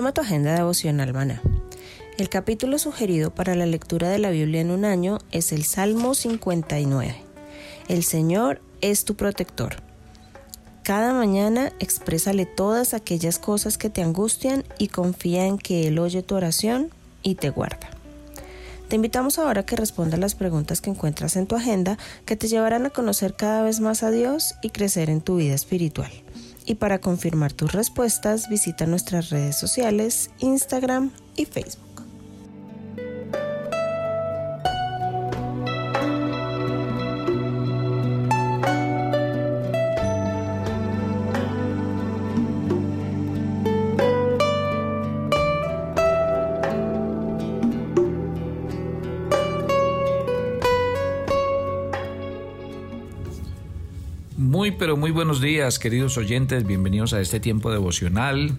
Toma tu agenda devocional. El capítulo sugerido para la lectura de la Biblia en un año es el Salmo 59. El Señor es tu protector. Cada mañana exprésale todas aquellas cosas que te angustian y confía en que Él oye tu oración y te guarda. Te invitamos ahora a que respondas las preguntas que encuentras en tu agenda que te llevarán a conocer cada vez más a Dios y crecer en tu vida espiritual. Y para confirmar tus respuestas, visita nuestras redes sociales, Instagram y Facebook. Muy buenos días, queridos oyentes. Bienvenidos a este tiempo devocional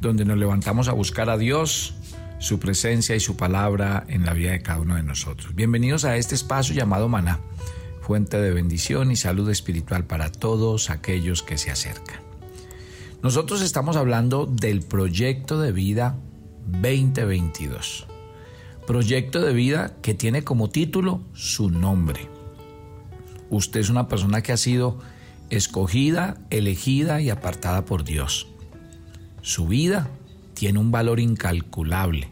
donde nos levantamos a buscar a Dios, su presencia y su palabra en la vida de cada uno de nosotros. Bienvenidos a este espacio llamado Maná, fuente de bendición y salud espiritual para todos aquellos que se acercan. Nosotros estamos hablando del proyecto de vida 2022. Proyecto de vida que tiene como título su nombre. Usted es una persona que ha sido escogida, elegida y apartada por Dios. Su vida tiene un valor incalculable.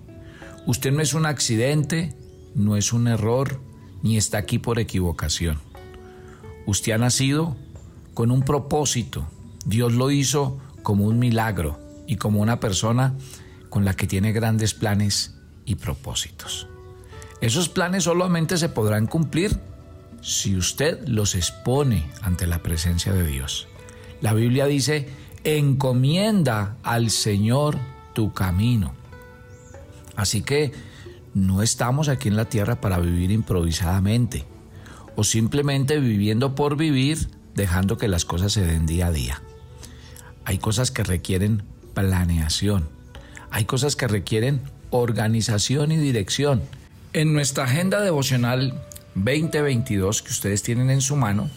Usted no es un accidente, no es un error, ni está aquí por equivocación. Usted ha nacido con un propósito. Dios lo hizo como un milagro y como una persona con la que tiene grandes planes y propósitos. Esos planes solamente se podrán cumplir si usted los expone ante la presencia de Dios. La Biblia dice, encomienda al Señor tu camino. Así que no estamos aquí en la tierra para vivir improvisadamente o simplemente viviendo por vivir dejando que las cosas se den día a día. Hay cosas que requieren planeación, hay cosas que requieren organización y dirección. En nuestra agenda devocional 2022 que ustedes tienen en su mano,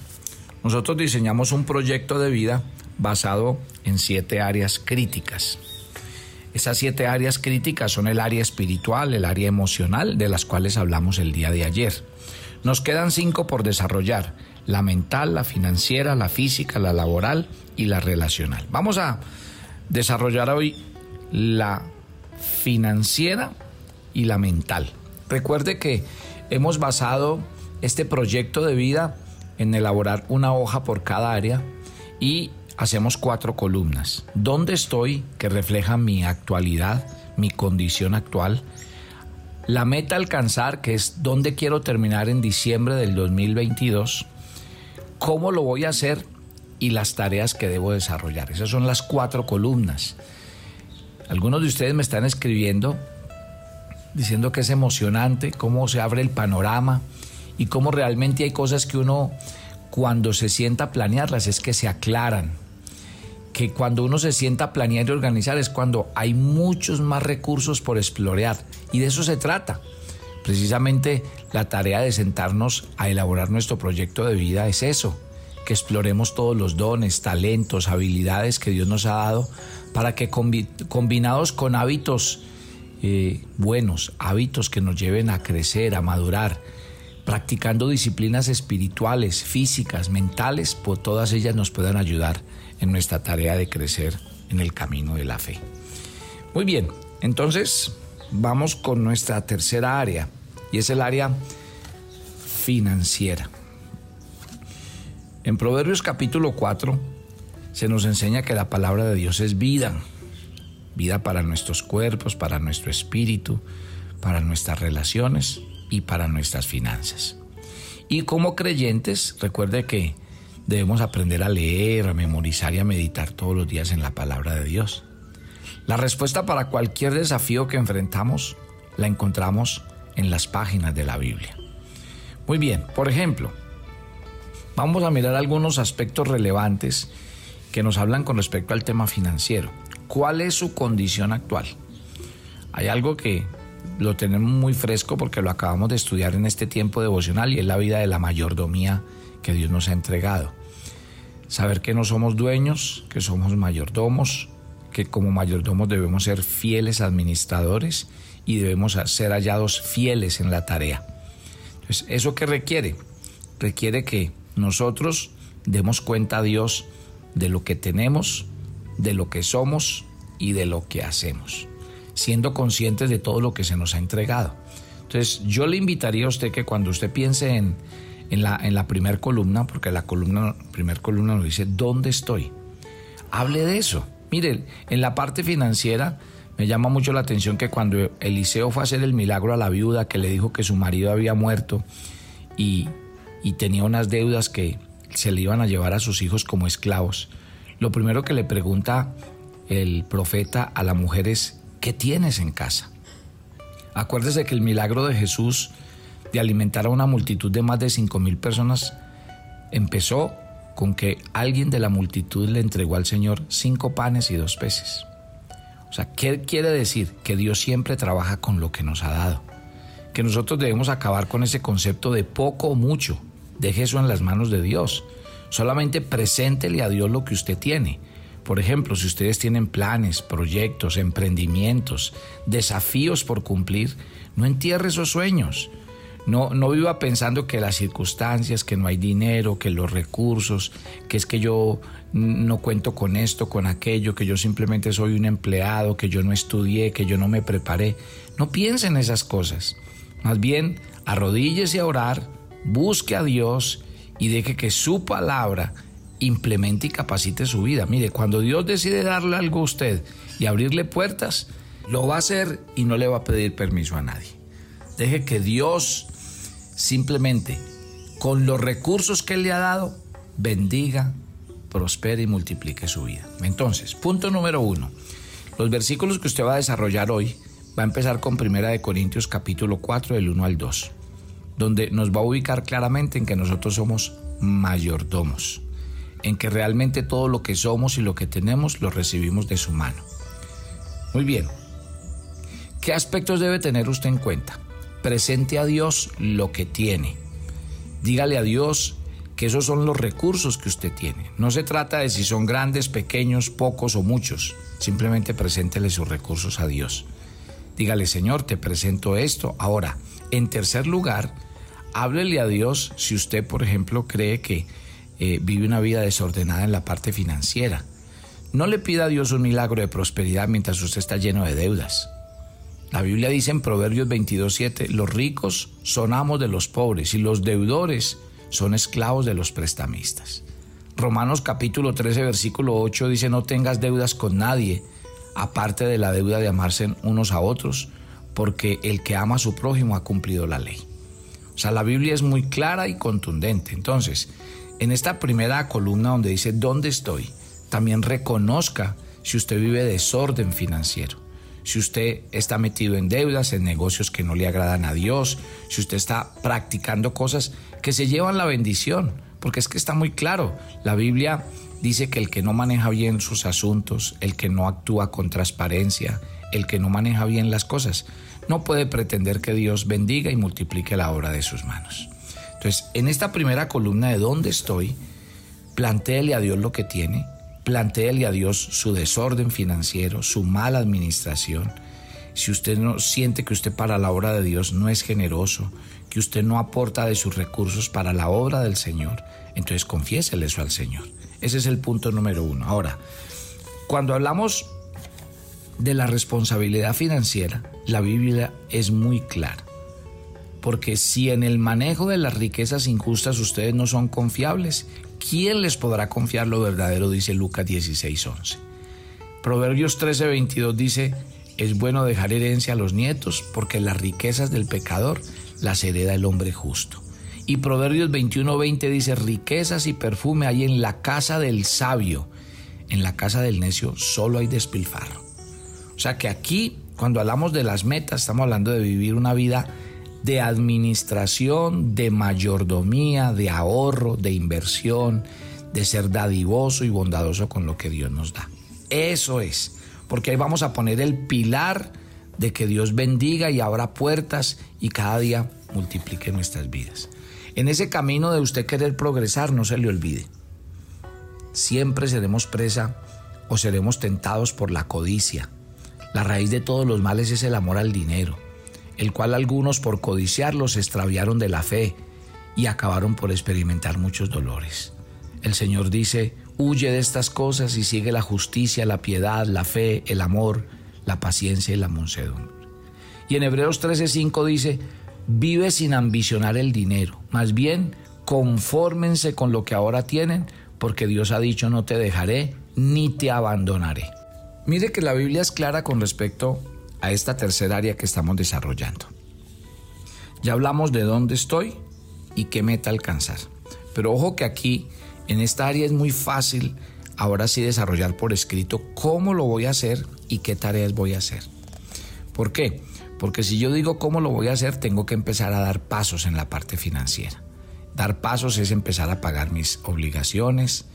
nosotros diseñamos un proyecto de vida basado en siete áreas críticas. Esas siete áreas críticas son el área espiritual, el área emocional, de las cuales hablamos el día de ayer. Nos quedan cinco por desarrollar, la mental, la financiera, la física, la laboral y la relacional. Vamos a desarrollar hoy la financiera y la mental. Recuerde que hemos basado este proyecto de vida en elaborar una hoja por cada área y hacemos cuatro columnas. ¿Dónde estoy? que refleja mi actualidad, mi condición actual. La meta a alcanzar, que es dónde quiero terminar en diciembre del 2022. ¿Cómo lo voy a hacer? Y las tareas que debo desarrollar. Esas son las cuatro columnas. Algunos de ustedes me están escribiendo diciendo que es emocionante, cómo se abre el panorama y cómo realmente hay cosas que uno cuando se sienta a planearlas es que se aclaran. Que cuando uno se sienta a planear y organizar es cuando hay muchos más recursos por explorar. Y de eso se trata. Precisamente la tarea de sentarnos a elaborar nuestro proyecto de vida es eso, que exploremos todos los dones, talentos, habilidades que Dios nos ha dado para que combinados con hábitos eh, buenos hábitos que nos lleven a crecer, a madurar, practicando disciplinas espirituales, físicas, mentales, pues todas ellas nos puedan ayudar en nuestra tarea de crecer en el camino de la fe. Muy bien, entonces vamos con nuestra tercera área y es el área financiera. En Proverbios capítulo 4 se nos enseña que la palabra de Dios es vida, vida para nuestros cuerpos, para nuestro espíritu, para nuestras relaciones y para nuestras finanzas. Y como creyentes, recuerde que debemos aprender a leer, a memorizar y a meditar todos los días en la palabra de Dios. La respuesta para cualquier desafío que enfrentamos la encontramos en las páginas de la Biblia. Muy bien, por ejemplo, vamos a mirar algunos aspectos relevantes que nos hablan con respecto al tema financiero. ¿Cuál es su condición actual? Hay algo que lo tenemos muy fresco porque lo acabamos de estudiar en este tiempo devocional y es la vida de la mayordomía que Dios nos ha entregado. Saber que no somos dueños, que somos mayordomos, que como mayordomos debemos ser fieles administradores y debemos ser hallados fieles en la tarea. Entonces, ¿eso qué requiere? Requiere que nosotros demos cuenta a Dios de lo que tenemos, de lo que somos y de lo que hacemos, siendo conscientes de todo lo que se nos ha entregado. Entonces, yo le invitaría a usted que cuando usted piense en, en la, en la primera columna, porque la columna, primera columna nos dice, ¿dónde estoy? Hable de eso. Mire, en la parte financiera me llama mucho la atención que cuando Eliseo fue a hacer el milagro a la viuda que le dijo que su marido había muerto y, y tenía unas deudas que se le iban a llevar a sus hijos como esclavos, lo primero que le pregunta el profeta a la mujer es, ¿qué tienes en casa? Acuérdese que el milagro de Jesús de alimentar a una multitud de más de cinco mil personas empezó con que alguien de la multitud le entregó al Señor cinco panes y dos peces. O sea, ¿qué quiere decir? Que Dios siempre trabaja con lo que nos ha dado. Que nosotros debemos acabar con ese concepto de poco o mucho. Deje eso en las manos de Dios. Solamente preséntele a Dios lo que usted tiene. Por ejemplo, si ustedes tienen planes, proyectos, emprendimientos, desafíos por cumplir, no entierre esos sueños. No, no viva pensando que las circunstancias, que no hay dinero, que los recursos, que es que yo no cuento con esto, con aquello, que yo simplemente soy un empleado, que yo no estudié, que yo no me preparé. No piense en esas cosas. Más bien, arrodíllese a orar, busque a Dios y deje que su palabra implemente y capacite su vida. Mire, cuando Dios decide darle algo a usted y abrirle puertas, lo va a hacer y no le va a pedir permiso a nadie. Deje que Dios simplemente con los recursos que le ha dado, bendiga, prospere y multiplique su vida. Entonces, punto número uno. Los versículos que usted va a desarrollar hoy va a empezar con Primera de Corintios capítulo 4 del 1 al 2, donde nos va a ubicar claramente en que nosotros somos mayordomos, en que realmente todo lo que somos y lo que tenemos lo recibimos de su mano. Muy bien. ¿Qué aspectos debe tener usted en cuenta? presente a Dios lo que tiene. Dígale a Dios que esos son los recursos que usted tiene. No se trata de si son grandes, pequeños, pocos o muchos. Simplemente preséntele sus recursos a Dios. Dígale, Señor, te presento esto. Ahora, en tercer lugar, háblele a Dios si usted, por ejemplo, cree que eh, vive una vida desordenada en la parte financiera. No le pida a Dios un milagro de prosperidad mientras usted está lleno de deudas. La Biblia dice en Proverbios 22.7, los ricos son amos de los pobres y los deudores son esclavos de los prestamistas. Romanos capítulo 13, versículo 8 dice, no tengas deudas con nadie, aparte de la deuda de amarse unos a otros, porque el que ama a su prójimo ha cumplido la ley. O sea, la Biblia es muy clara y contundente. Entonces, en esta primera columna donde dice, ¿dónde estoy? También reconozca si usted vive desorden financiero si usted está metido en deudas, en negocios que no le agradan a Dios, si usted está practicando cosas que se llevan la bendición, porque es que está muy claro, la Biblia dice que el que no maneja bien sus asuntos, el que no actúa con transparencia, el que no maneja bien las cosas, no puede pretender que Dios bendiga y multiplique la obra de sus manos. Entonces, en esta primera columna de dónde estoy, plantéele a Dios lo que tiene, plantéele a Dios su desorden financiero, su mala administración. si usted no siente que usted para la obra de Dios no es generoso, que usted no aporta de sus recursos para la obra del Señor, entonces confiésele eso al Señor. Ese es el punto número uno. Ahora, cuando hablamos de la responsabilidad financiera, la Biblia es muy clara. Porque si en el manejo de las riquezas injustas ustedes no son confiables, ¿quién les podrá confiar lo verdadero? Dice Lucas 16:11. Proverbios 13:22 dice, es bueno dejar herencia a los nietos, porque las riquezas del pecador las hereda el hombre justo. Y Proverbios 21:20 dice, riquezas y perfume hay en la casa del sabio, en la casa del necio solo hay despilfarro. O sea que aquí, cuando hablamos de las metas, estamos hablando de vivir una vida de administración, de mayordomía, de ahorro, de inversión, de ser dadivoso y bondadoso con lo que Dios nos da. Eso es, porque ahí vamos a poner el pilar de que Dios bendiga y abra puertas y cada día multiplique nuestras vidas. En ese camino de usted querer progresar, no se le olvide. Siempre seremos presa o seremos tentados por la codicia. La raíz de todos los males es el amor al dinero, el cual algunos por codiciarlos extraviaron de la fe y acabaron por experimentar muchos dolores. El Señor dice, huye de estas cosas y sigue la justicia, la piedad, la fe, el amor, la paciencia y la mansedumbre. Y en Hebreos 13:5 dice, vive sin ambicionar el dinero, más bien confórmense con lo que ahora tienen, porque Dios ha dicho no te dejaré ni te abandonaré. Mire que la Biblia es clara con respecto a esta tercera área que estamos desarrollando. Ya hablamos de dónde estoy y qué meta alcanzar. Pero ojo que aquí, en esta área es muy fácil ahora sí desarrollar por escrito cómo lo voy a hacer y qué tareas voy a hacer. ¿Por qué? Porque si yo digo cómo lo voy a hacer, tengo que empezar a dar pasos en la parte financiera. Dar pasos es empezar a pagar mis obligaciones,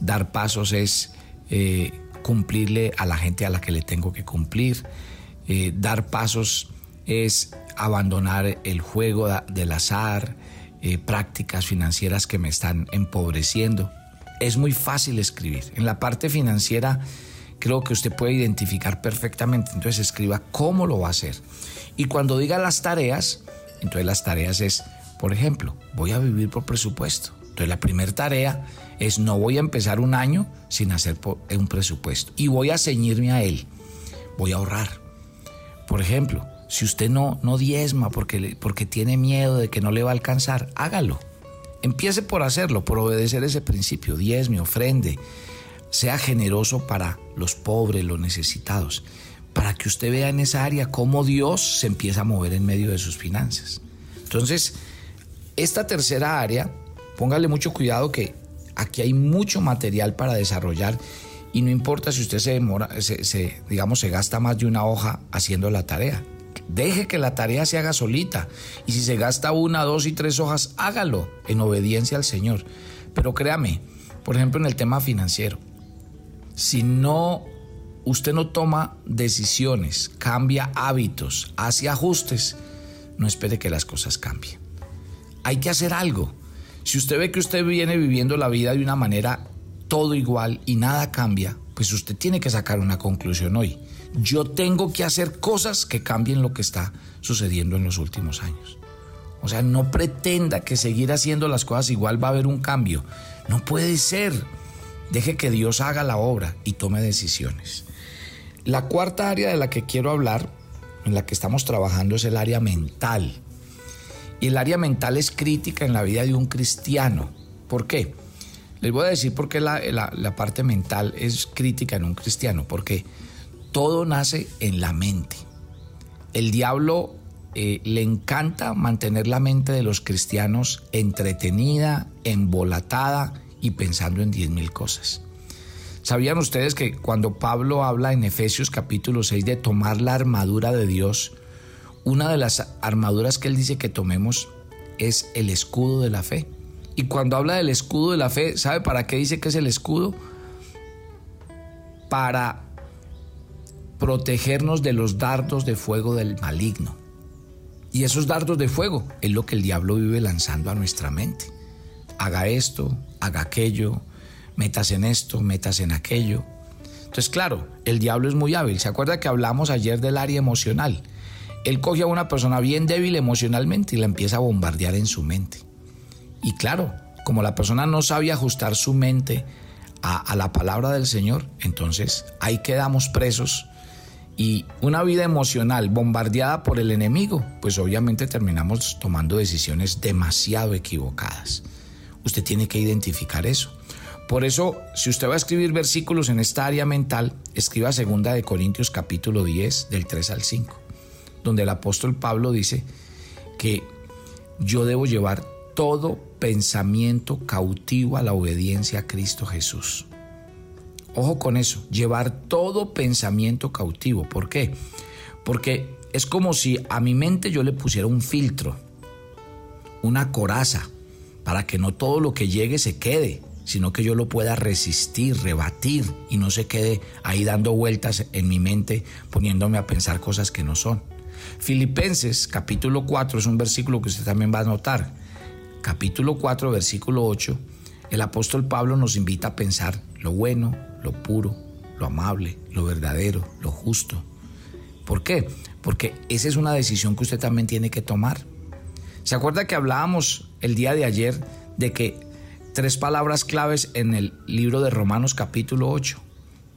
dar pasos es eh, cumplirle a la gente a la que le tengo que cumplir, eh, dar pasos es abandonar el juego del azar, eh, prácticas financieras que me están empobreciendo. Es muy fácil escribir. En la parte financiera creo que usted puede identificar perfectamente. Entonces escriba cómo lo va a hacer. Y cuando diga las tareas, entonces las tareas es, por ejemplo, voy a vivir por presupuesto. Entonces la primera tarea es no voy a empezar un año sin hacer un presupuesto. Y voy a ceñirme a él. Voy a ahorrar. Por ejemplo, si usted no, no diezma porque, porque tiene miedo de que no le va a alcanzar, hágalo. Empiece por hacerlo, por obedecer ese principio. Diezme, ofrende sea generoso para los pobres, los necesitados, para que usted vea en esa área cómo Dios se empieza a mover en medio de sus finanzas. Entonces, esta tercera área, póngale mucho cuidado que aquí hay mucho material para desarrollar y no importa si usted se demora, se, digamos, se gasta más de una hoja haciendo la tarea. Deje que la tarea se haga solita. Y si se gasta una, dos y tres hojas, hágalo en obediencia al Señor. Pero créame, por ejemplo, en el tema financiero, si no usted no toma decisiones, cambia hábitos, hace ajustes, no espere que las cosas cambien. Hay que hacer algo. Si usted ve que usted viene viviendo la vida de una manera todo igual y nada cambia, pues usted tiene que sacar una conclusión hoy. Yo tengo que hacer cosas que cambien lo que está sucediendo en los últimos años. O sea, no pretenda que seguir haciendo las cosas igual va a haber un cambio. No puede ser. Deje que Dios haga la obra y tome decisiones. La cuarta área de la que quiero hablar, en la que estamos trabajando, es el área mental. Y el área mental es crítica en la vida de un cristiano. ¿Por qué? Les voy a decir por qué la, parte mental es crítica en un cristiano. Porque todo nace en la mente. El diablo eh, le encanta mantener la mente de los cristianos entretenida, embolatada y pensando en diez mil cosas. ¿Sabían ustedes que cuando Pablo habla en Efesios capítulo 6 de tomar la armadura de Dios, una de las armaduras que él dice que tomemos es el escudo de la fe? Y cuando habla del escudo de la fe, ¿sabe para qué dice que es el escudo? Para protegernos de los dardos de fuego del maligno. Y esos dardos de fuego es lo que el diablo vive lanzando a nuestra mente haga esto, haga aquello, metas en esto, metas en aquello. Entonces, claro, el diablo es muy hábil. ¿Se acuerda que hablamos ayer del área emocional? Él coge a una persona bien débil emocionalmente y la empieza a bombardear en su mente. Y claro, como la persona no sabe ajustar su mente a, la palabra del Señor, entonces ahí quedamos presos y una vida emocional bombardeada por el enemigo, pues obviamente terminamos tomando decisiones demasiado equivocadas. Usted tiene que identificar eso. Por eso, si usted va a escribir versículos en esta área mental, escriba 2 de Corintios capítulo 10 del 3 al 5, donde el apóstol Pablo dice que yo debo llevar todo pensamiento cautivo a la obediencia a Cristo Jesús. Ojo con eso, llevar todo pensamiento cautivo. ¿Por qué? Porque es como si a mi mente yo le pusiera un filtro, una coraza, para que no todo lo que llegue se quede, sino que yo lo pueda resistir, rebatir y no se quede ahí dando vueltas en mi mente poniéndome a pensar cosas que no son. Filipenses capítulo 4 es un versículo que usted también va a notar. Capítulo 4, versículo 8, el apóstol Pablo nos invita a pensar lo bueno, lo puro, lo amable, lo verdadero, lo justo. ¿Por qué? Porque esa es una decisión que usted también tiene que tomar. ¿Se acuerda que hablábamos el día de ayer de que tres palabras claves en el libro de Romanos capítulo 8?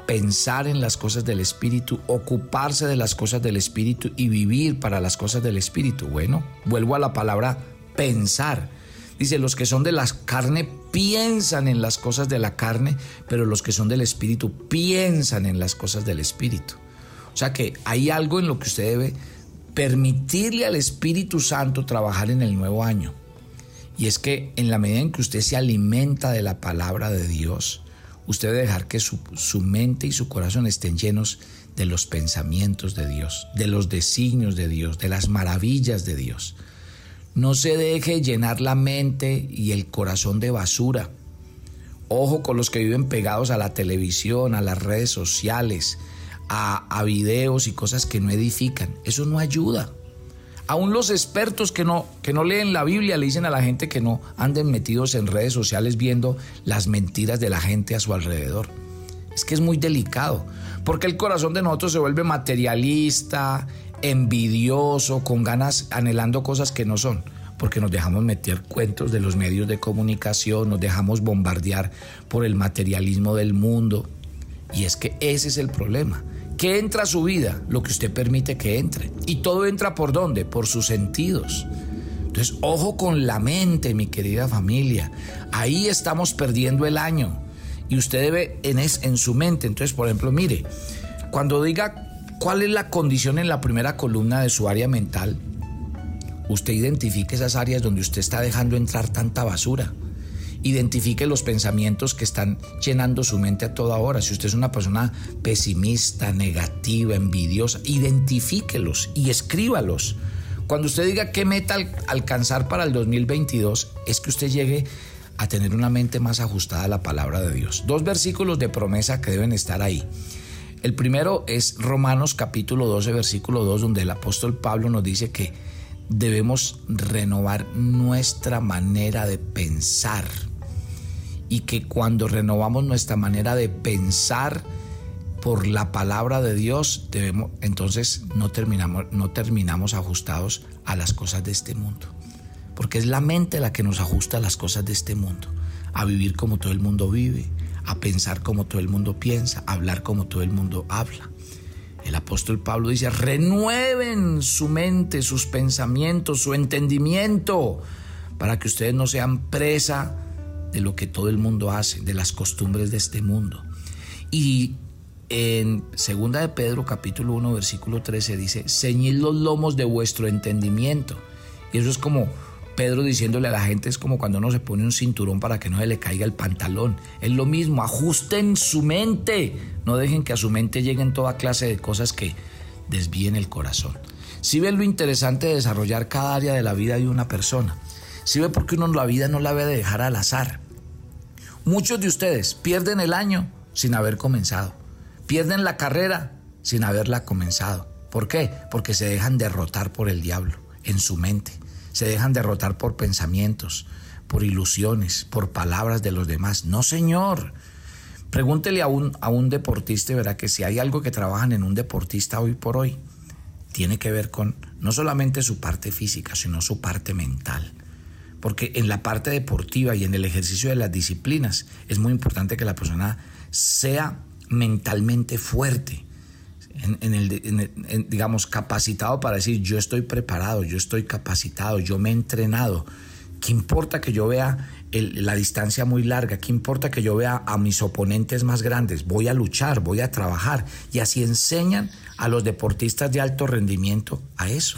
Pensar en las cosas del Espíritu, ocuparse de las cosas del Espíritu y vivir para las cosas del Espíritu. Bueno, vuelvo a la palabra pensar. Dice, los que son de la carne piensan en las cosas de la carne, pero los que son del Espíritu piensan en las cosas del Espíritu. O sea que hay algo en lo que usted debe permitirle al Espíritu Santo trabajar en el nuevo año. Y es que en la medida en que usted se alimenta de la palabra de Dios, usted debe dejar que su, su, mente y su corazón estén llenos de los pensamientos de Dios, de los designios de Dios, de las maravillas de Dios. No se deje llenar la mente y el corazón de basura. Ojo con los que viven pegados a la televisión, a las redes sociales, a, videos y cosas que no edifican. Eso no ayuda. Aún los expertos que no, que no leen la Biblia le dicen a la gente que no anden metidos en redes sociales viendo las mentiras de la gente a su alrededor. Es que es muy delicado, porque el corazón de nosotros se vuelve materialista, envidioso, con ganas, anhelando cosas que no son, porque nos dejamos meter cuentos de los medios de comunicación, nos dejamos bombardear por el materialismo del mundo. Y es que ese es el problema. ¿Qué entra a su vida? Lo que usted permite que entre. ¿Y todo entra por dónde? Por sus sentidos. Entonces, ojo con la mente, mi querida familia. Ahí estamos perdiendo el año. Y usted debe en, en su mente. Entonces, por ejemplo, mire, cuando diga ¿Cuál es la condición en la primera columna de su área mental? Usted identifique esas áreas donde usted está dejando entrar tanta basura. Identifique los pensamientos que están llenando su mente a toda hora. Si usted es una persona pesimista, negativa, envidiosa, identifíquelos y escríbalos. Cuando usted diga qué meta alcanzar para el 2022, es que usted llegue a tener una mente más ajustada a la palabra de Dios. Dos versículos de promesa que deben estar ahí. El primero es Romanos capítulo 12, versículo 2, donde el apóstol Pablo nos dice que debemos renovar nuestra manera de pensar y que cuando renovamos nuestra manera de pensar por la palabra de Dios, entonces no terminamos, no terminamos ajustados a las cosas de este mundo. Porque es la mente la que nos ajusta a las cosas de este mundo, a vivir como todo el mundo vive, a pensar como todo el mundo piensa, a hablar como todo el mundo habla. El apóstol Pablo dice, renueven su mente, sus pensamientos, su entendimiento, para que ustedes no sean presa de lo que todo el mundo hace, de las costumbres de este mundo. Y en segunda de Pedro capítulo 1 versículo 13 dice, ceñid los lomos de vuestro entendimiento. Y eso es como Pedro diciéndole a la gente es como cuando uno se pone un cinturón para que no se le caiga el pantalón. Es lo mismo, ajusten su mente. No dejen que a su mente lleguen toda clase de cosas que desvíen el corazón. Si ven lo interesante de desarrollar cada área de la vida de una persona. Si ve por qué uno la vida no la debe dejar al azar. Muchos de ustedes pierden el año sin haber comenzado. Pierden la carrera sin haberla comenzado. ¿Por qué? Porque se dejan derrotar por el diablo en su mente se dejan derrotar por pensamientos, por ilusiones, por palabras de los demás. No, Señor. Pregúntele a un, a un deportista verá que si hay algo que trabajan en un deportista hoy por hoy, tiene que ver con no solamente su parte física, sino su parte mental. Porque en la parte deportiva y en el ejercicio de las disciplinas es muy importante que la persona sea mentalmente fuerte, en, el, digamos, capacitado para decir yo estoy preparado, yo estoy capacitado, yo me he entrenado. ¿Qué importa que yo vea la distancia muy larga? ¿Qué importa que yo vea a mis oponentes más grandes? Voy a luchar, voy a trabajar. Y así enseñan a los deportistas de alto rendimiento a eso.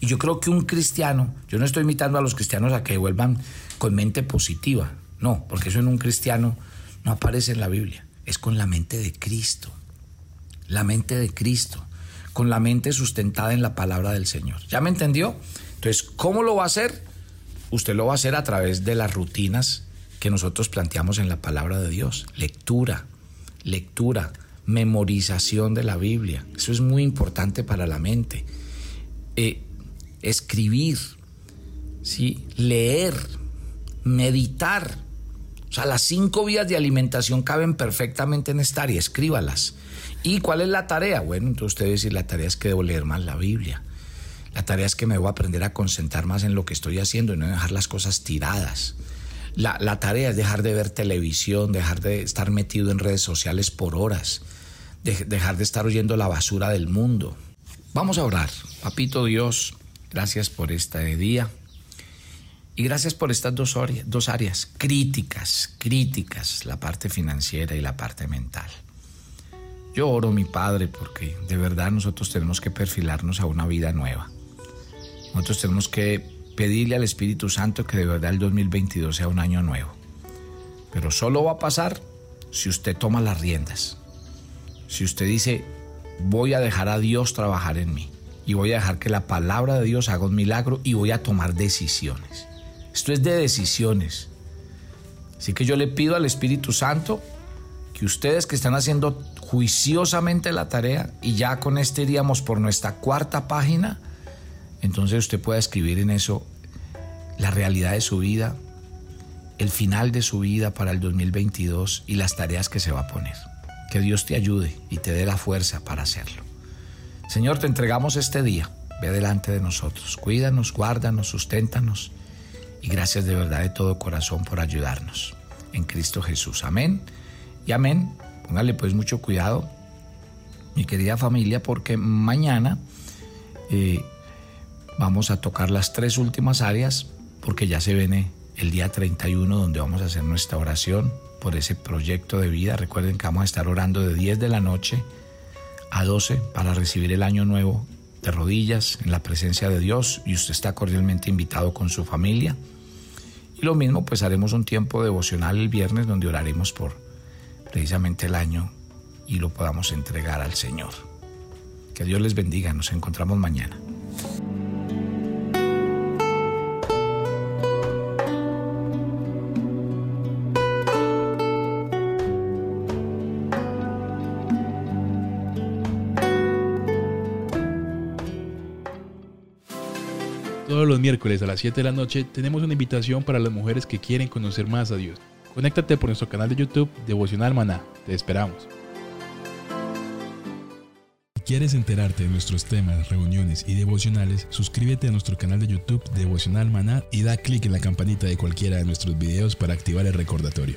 Y yo creo que un cristiano, yo no estoy invitando a los cristianos a que vuelvan con mente positiva, no, porque eso en un cristiano no aparece en la Biblia, es con la mente de Cristo la mente de Cristo, con la mente sustentada en la palabra del Señor. ¿Ya me entendió? Entonces, ¿cómo lo va a hacer? Usted lo va a hacer a través de las rutinas que nosotros planteamos en la palabra de Dios. Lectura, lectura, memorización de la Biblia. Eso es muy importante para la mente. Eh, escribir, ¿sí? leer, meditar. O sea, las cinco vías de alimentación caben perfectamente en esta área. Escríbalas. ¿Y cuál es la tarea? Bueno, entonces usted dice, la tarea es que debo leer más la Biblia. La tarea es que me voy a aprender a concentrar más en lo que estoy haciendo y no dejar las cosas tiradas. La, la, tarea es dejar de ver televisión, dejar de estar metido en redes sociales por horas, dejar de estar oyendo la basura del mundo. Vamos a orar. Papito Dios, gracias por este día. Y gracias por estas dos, dos áreas críticas, críticas, la parte financiera y la parte mental. Yo oro, mi Padre, porque de verdad nosotros tenemos que perfilarnos a una vida nueva. Nosotros tenemos que pedirle al Espíritu Santo que de verdad el 2022 sea un año nuevo. Pero solo va a pasar si usted toma las riendas. Si usted dice, voy a dejar a Dios trabajar en mí y voy a dejar que la palabra de Dios haga un milagro y voy a tomar decisiones. Esto es de decisiones. Así que yo le pido al Espíritu Santo que ustedes que están haciendo juiciosamente la tarea y ya con este iríamos por nuestra cuarta página, entonces usted pueda escribir en eso la realidad de su vida, el final de su vida para el 2022 y las tareas que se va a poner. Que Dios te ayude y te dé la fuerza para hacerlo. Señor, te entregamos este día. Ve delante de nosotros. Cuídanos, guárdanos, susténtanos. Y gracias de verdad de todo corazón por ayudarnos. En Cristo Jesús. Amén. Y amén. Póngale pues mucho cuidado, mi querida familia, porque mañana eh, vamos a tocar las tres últimas áreas, porque ya se viene el día 31 donde vamos a hacer nuestra oración por ese proyecto de vida. Recuerden que vamos a estar orando de 10 de la noche a 12 para recibir el año nuevo de rodillas en la presencia de Dios y usted está cordialmente invitado con su familia. Y lo mismo, pues haremos un tiempo devocional el viernes donde oraremos por precisamente el año y lo podamos entregar al Señor. Que Dios les bendiga, nos encontramos mañana. Todos los miércoles a las 7 de la noche tenemos una invitación para las mujeres que quieren conocer más a Dios. Conéctate por nuestro canal de YouTube Devocional Maná. Te esperamos. Si quieres enterarte de nuestros temas, reuniones y devocionales, suscríbete a nuestro canal de YouTube Devocional Maná y da clic en la campanita de cualquiera de nuestros videos para activar el recordatorio.